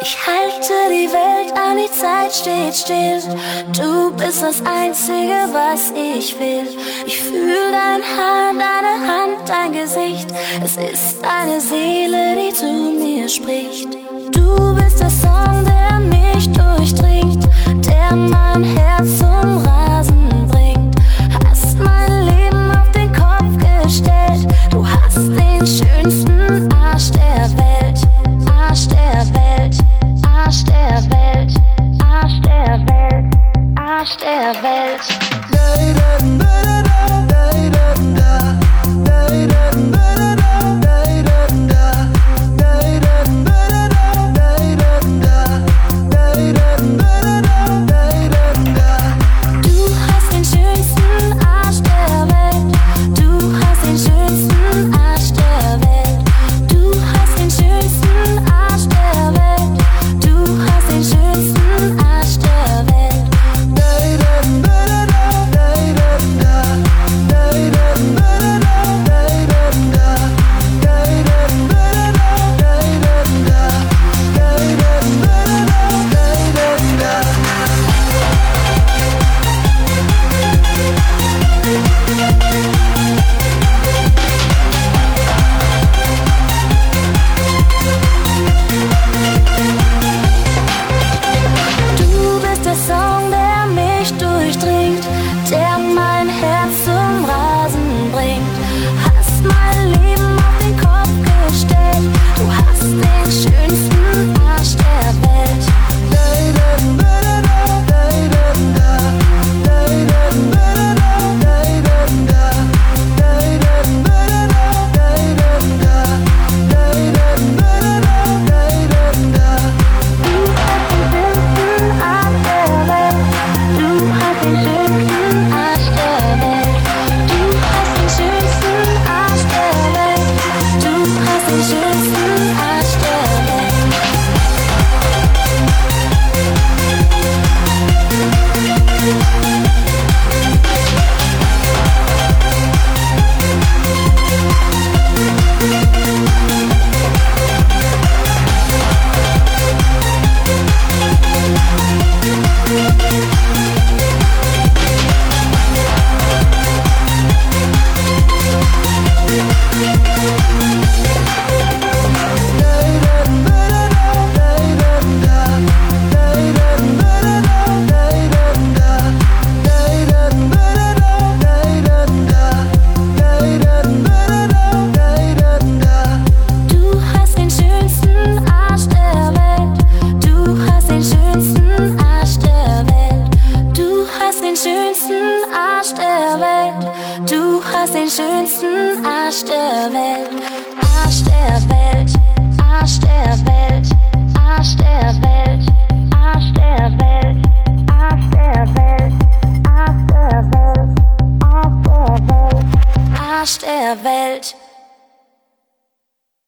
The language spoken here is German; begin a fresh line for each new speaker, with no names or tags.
Ich halte die Welt an, die Zeit steht still. Du bist das Einzige, was ich will. Ich fühle dein Haar, deine Hand, dein Gesicht. Es ist deine Seele, die zu mir spricht. Du bist der Song, der mich durchdringt, der mein Herz Arsch der Welt, Arsch der Welt, Arsch der Welt, Arsch der Welt, Arsch der Welt. hast den schönsten Arsch der Welt. Arsch der Welt, Arsch der Welt, Arsch der Welt, Arsch der Welt, Arsch der Welt, Arsch der Welt, Arsch der Welt, Arsch der Welt.